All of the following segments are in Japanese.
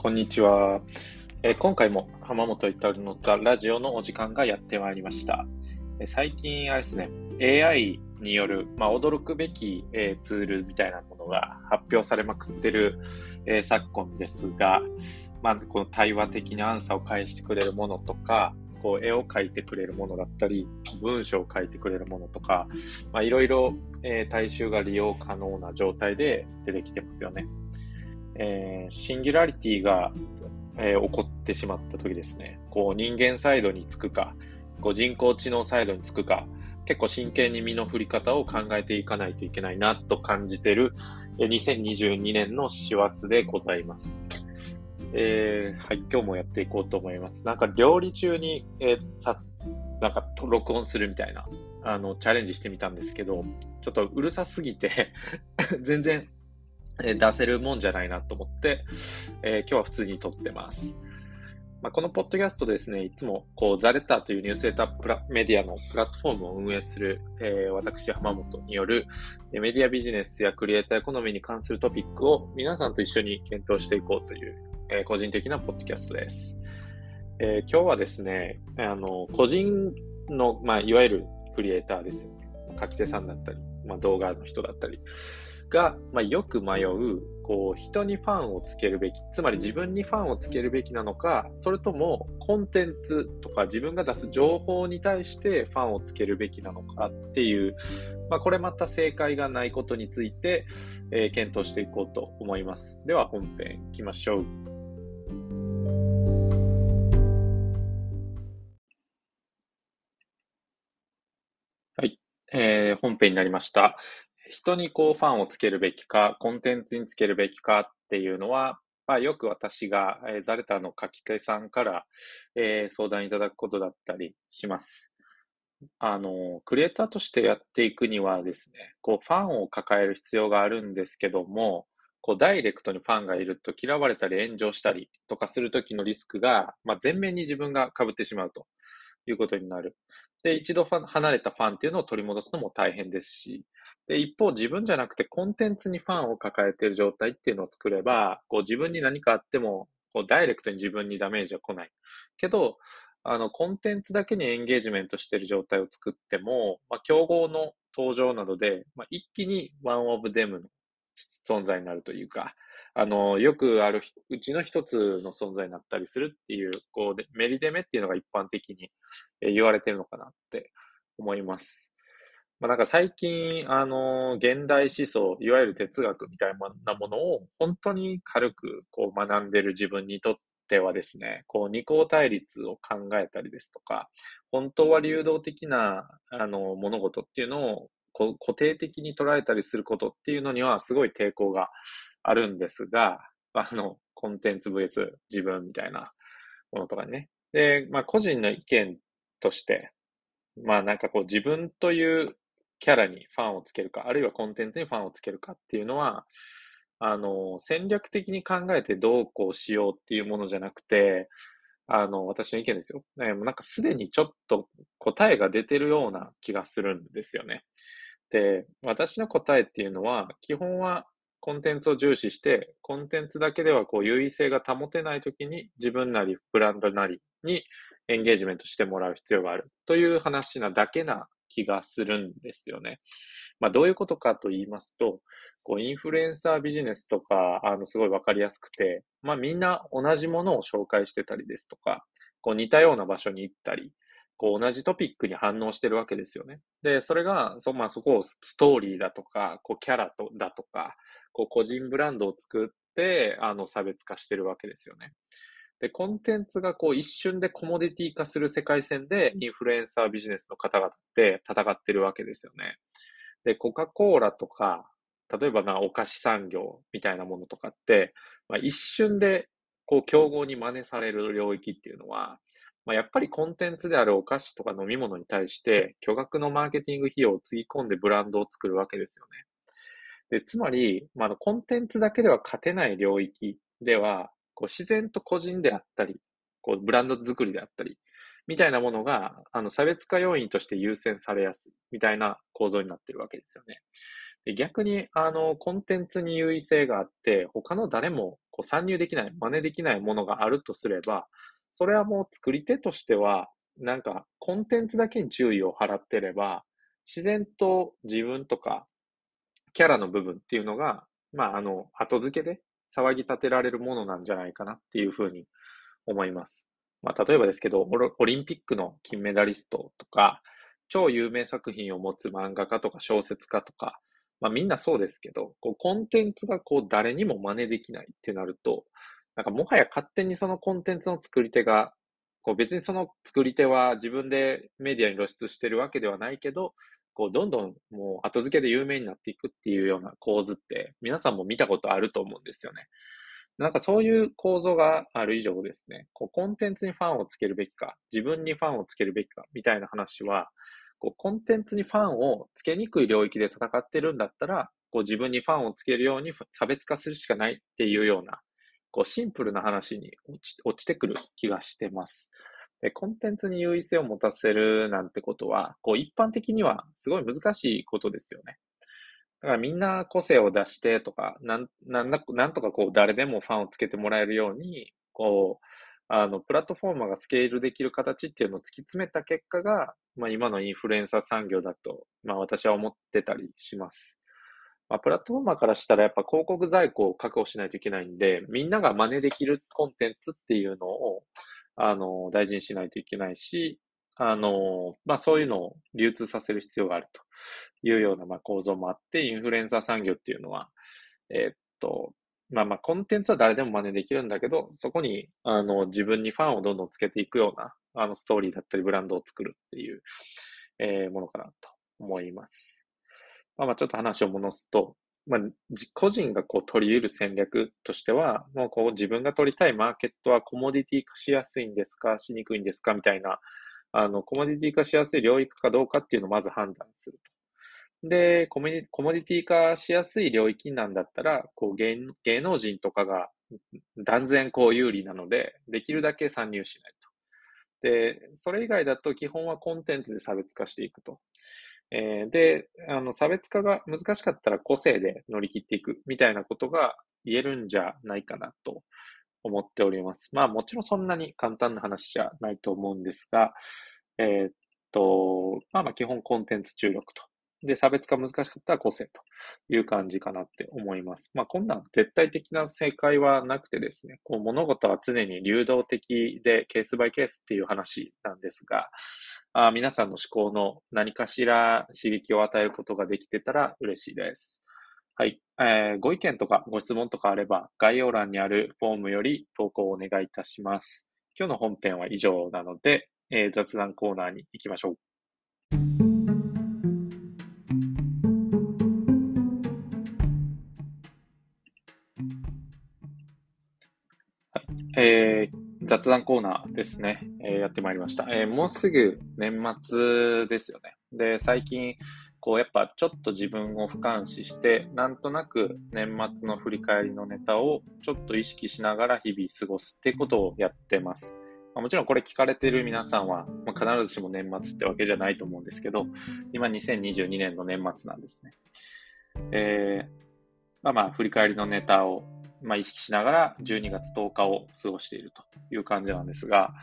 こんにちは。えー今回も浜本至のザ・ラジオのお時間がやってまいりました。えー最近、あれですね、AI による、まあ、驚くべき、えーツールみたいなものが発表されまくってる、え昨今ですが、まあ、この対話的にアンサーを返してくれるものとか、こう絵を描いてくれるものだったり、文章を書いてくれるものとか、いろいろ、大衆が利用可能な状態で出てきてますよね。えーシンギュラリティが、えー起こってしまった時ですね、こう人間サイドにつくか、こう人工知能サイドにつくか、結構真剣に身の振り方を考えていかないといけないなと感じている、えー2022年の師走でございます。えーはい、今日もやっていこうと思います。なんか料理中に、えーさなんか録音するみたいな、あの、チャレンジしてみたんですけど、ちょっとうるさすぎて、全然え出せるもんじゃないなと思って、えー今日は普通に撮ってます。まあ、このポッドキャストですね、いつもこうザレターというニュースレタープラメディアのプラットフォームを運営する、えー私、浜本によるえメディアビジネスやクリエイターエコノミーに関するトピックを皆さんと一緒に検討していこうという、えー個人的なポッドキャストです。え今日はですね、あの、個人の、まあ、いわゆるクリエイターですよね。書き手さんだったり、まあ、動画の人だったりが、まあ、よく迷う、こう、人にファンをつけるべき、つまり自分にファンをつけるべきなのか、それともコンテンツとか自分が出す情報に対してファンをつけるべきなのかっていう、まあ、これまた正解がないことについて、えー検討していこうと思います。では本編行きましょう。はい、えー本編になりました。人にこうファンをつけるべきか、コンテンツにつけるべきかっていうのは、まあ、よく私が、えーザレタの書き手さんから、えー相談いただくことだったりします。あの、クリエイターとしてやっていくにはですね、こうファンを抱える必要があるんですけども、こうダイレクトにファンがいると嫌われたり炎上したりとかするときのリスクが、まあ、前面に自分が被ってしまうということになる。で、一度離れたファンっていうのを取り戻すのも大変ですし、で、一方自分じゃなくてコンテンツにファンを抱えている状態っていうのを作れば、こう自分に何かあっても、こうダイレクトに自分にダメージは来ない。けど、あの、コンテンツだけにエンゲージメントしている状態を作っても、まあ、競合の登場などで、まあ、一気にワンオブデムの存在になるというか、あの、よくあるうちの一つの存在になったりするっていう、こう、メリデメっていうのが一般的に言われてるのかなって思います。まあ、なんか最近、あの、現代思想、いわゆる哲学みたいなものを本当に軽くこう学んでる自分にとってはですね、こう二項対立を考えたりですとか、本当は流動的なあの物事っていうのをこ固定的に捉えたりすることっていうのにはすごい抵抗があるんですが、あの、コンテンツ VS 自分みたいなものとかね。で、まあ個人の意見として、まあなんかこう自分というキャラにファンをつけるか、あるいはコンテンツにファンをつけるかっていうのは、あの、戦略的に考えてどうこうしようっていうものじゃなくて、あの、私の意見ですよ。ね、もうなんかすでにちょっと答えが出てるような気がするんですよね。で、私の答えっていうのは、基本はコンテンツを重視して、コンテンツだけではこう優位性が保てないときに自分なりブランドなりにエンゲージメントしてもらう必要があるという話なだけな気がするんですよね。まあどういうことかと言いますと、こうインフルエンサービジネスとか、あのすごいわかりやすくて、まあみんな同じものを紹介してたりですとか、こう似たような場所に行ったり、こう同じトピックに反応してるわけですよね。で、それが、そ,、まあ、そこをストーリーだとか、こうキャラとだとか、こう個人ブランドを作って、あの差別化してるわけですよね。で、コンテンツがこう一瞬でコモディティ化する世界線でインフルエンサービジネスの方々って戦ってるわけですよね。で、コカ・コーラとか、例えばなお菓子産業みたいなものとかって、まあ、一瞬でこう競合に真似される領域っていうのは、まあ、やっぱりコンテンツであるお菓子とか飲み物に対して巨額のマーケティング費用をつぎ込んでブランドを作るわけですよね。で、つまり、まあ、のコンテンツだけでは勝てない領域では、こう自然と個人であったり、こうブランド作りであったり、みたいなものが、あの差別化要因として優先されやすいみたいな構造になってるわけですよね。で逆に、あの、コンテンツに優位性があって、他の誰もこう参入できない、真似できないものがあるとすれば、それはもう作り手としては、なんか、コンテンツだけに注意を払ってれば、自然と自分とか、キャラの部分っていうのが、まあ、あの、後付けで騒ぎ立てられるものなんじゃないかなっていうふうに思います。まあ、例えばですけど、オリンピックの金メダリストとか、超有名作品を持つ漫画家とか小説家とか、まあみんなそうですけど、こうコンテンツがこう誰にも真似できないってなると、なんかもはや勝手にそのコンテンツの作り手が、こう別にその作り手は自分でメディアに露出してるわけではないけど、こうどんどんもう後付けで有名になっていくっていうような構図って皆さんも見たことあると思うんですよね。なんかそういう構造がある以上ですね、こうコンテンツにファンをつけるべきか、自分にファンをつけるべきかみたいな話は、こうコンテンツにファンをつけにくい領域で戦ってるんだったら、こう自分にファンをつけるように差別化するしかないっていうような、こうシンプルな話に落ち落ちてくる気がしてます。でコンテンツに優位性を持たせるなんてことは、こう一般的にはすごい難しいことですよね。だからみんな個性を出してとか、なん、なんなんとかこう誰でもファンをつけてもらえるように、こう、あの、プラットフォーマーがスケールできる形っていうのを突き詰めた結果が、まあ今のインフルエンサー産業だと、まあ私は思ってたりします。まあプラットフォーマーからしたらやっぱ広告在庫を確保しないといけないんで、みんなが真似できるコンテンツっていうのを、あの、大事にしないといけないし、あの、まあそういうのを流通させる必要があるというようなまあ構造もあって、インフルエンサー産業っていうのは、えー、っと、まあまあ、コンテンツは誰でも真似できるんだけど、そこに、あの、自分にファンをどんどんつけていくような、あの、ストーリーだったり、ブランドを作るっていう、えー、ものかなと思います。まあまあ、ちょっと話を戻すと、まあ、個人がこう取り得る戦略としては、もうこう自分が取りたいマーケットはコモディティ化しやすいんですか、しにくいんですかみたいな、あの、コモディティ化しやすい領域かどうかっていうのをまず判断すると。で、コミコモディティ化しやすい領域なんだったら、こう芸芸能人とかが断然こう有利なので、できるだけ参入しないと。で、それ以外だと基本はコンテンツで差別化していくと。えー、で、あの、差別化が難しかったら個性で乗り切っていくみたいなことが言えるんじゃないかなと思っております。まあもちろんそんなに簡単な話じゃないと思うんですが、えー、っと、まあまあ基本コンテンツ注力とで、差別化難しかったら個性という感じかなって思います。まあ、こんな絶対的な正解はなくてですね、こう物事は常に流動的でケースバイケースっていう話なんですが、あ皆さんの思考の何かしら刺激を与えることができてたら嬉しいです。はい。えー、ご意見とかご質問とかあれば、概要欄にあるフォームより投稿をお願いいたします。今日の本編は以上なので、えー、雑談コーナーに行きましょう。雑談コーナーですね、えー、やってまいりました、えー、もうすぐ年末ですよね。で、最近、こうやっぱちょっと自分を俯瞰視して、なんとなく年末の振り返りのネタをちょっと意識しながら日々過ごすってことをやってます。まあ、もちろんこれ聞かれてる皆さんは、まあ、必ずしも年末ってわけじゃないと思うんですけど、今2022年の年末なんですね。えー、まあまあ振り返りのネタをまあ、意識しながら12月10日を過ごしているという感じなんですが、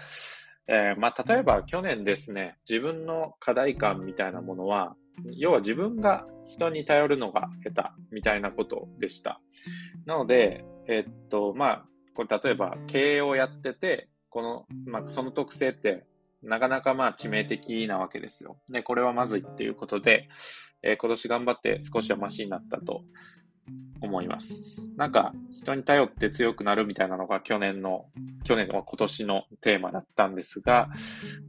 えー、まあ、例えば去年ですね、自分の課題感みたいなものは、要は自分が人に頼るのが下手みたいなことでした。なので、えー、っと、まあ、これ例えば経営をやってて、この、まあ、その特性ってなかなかまあ致命的なわけですよ。で、これはまずいっていうことで、えー、今年頑張って少しはマシになったと思います。なんか人に頼って強くなるみたいなのが去年の、去年の今年のテーマだったんですが、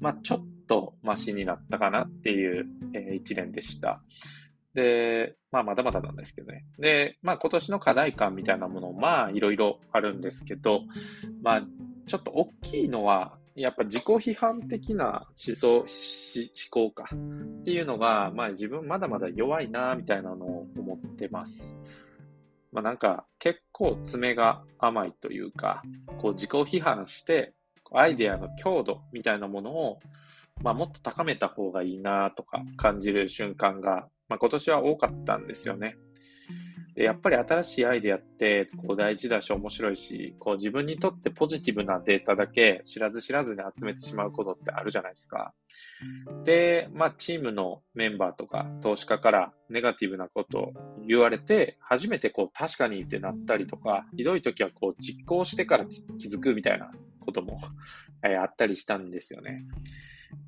まあちょっとマシになったかなっていう、えー、一年でした。で、まあまだまだなんですけどね。で、まあ今年の課題感みたいなものまあいろいろあるんですけど、まあちょっと大きいのは、やっぱ自己批判的な思想、思考かっていうのが、まあ自分まだまだ弱いなみたいなのを思ってます。まあなんか結構爪が甘いというか、こう自己批判して、アイデアの強度みたいなものを、まあもっと高めた方がいいなとか感じる瞬間が、まあ今年は多かったんですよね。で、やっぱり新しいアイデアって、こう大事だし面白いし、こう自分にとってポジティブなデータだけ知らず知らずに集めてしまうことってあるじゃないですか。で、まあチームのメンバーとか投資家からネガティブなことを言われて、初めてこう確かにってなったりとか、ひどい時はこう実行してから気づくみたいなこともあったりしたんですよね。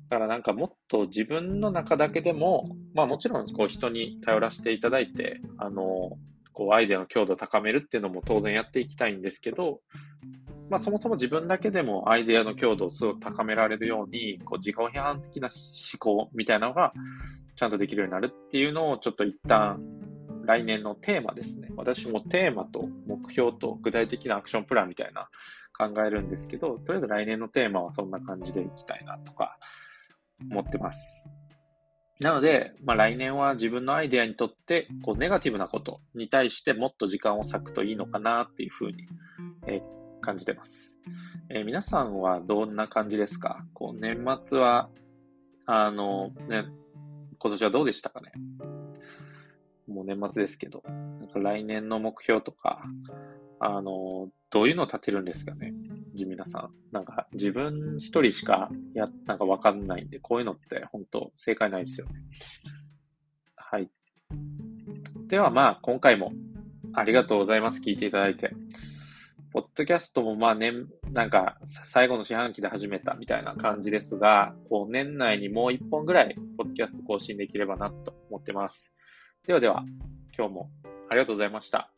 だからなんかもっと自分の中だけでも、まあもちろんこう人に頼らせていただいて、あの、こうアイデアの強度を高めるっていうのも当然やっていきたいんですけど、まあそもそも自分だけでもアイデアの強度をすごく高められるように、こう自己批判的な思考みたいなのがちゃんとできるようになるっていうのをちょっと一旦来年のテーマですね。私もテーマと目標と具体的なアクションプランみたいな考えるんですけど、とりあえず来年のテーマはそんな感じでいきたいなとか思ってます。なので、まあ、来年は自分のアイデアにとって、こう、ネガティブなことに対してもっと時間を割くといいのかなっていうふうに、えー、感じてます。えー、皆さんはどんな感じですか？こう、年末は、あの、ね、今年はどうでしたかね？もう年末ですけど、なんか来年の目標とか、あの、どういうのを立てるんですかね？皆さん。なんか自分一人しかや、なんかわかんないんで、こういうのって本当正解ないですよね。はい。ではまあ、今回もありがとうございます。聞いていただいて。ポッドキャストもまあ年、なんか最後の四半期で始めたみたいな感じですが、こう年内にもう一本ぐらいポッドキャスト更新できればなと思ってます。ではでは、今日もありがとうございました。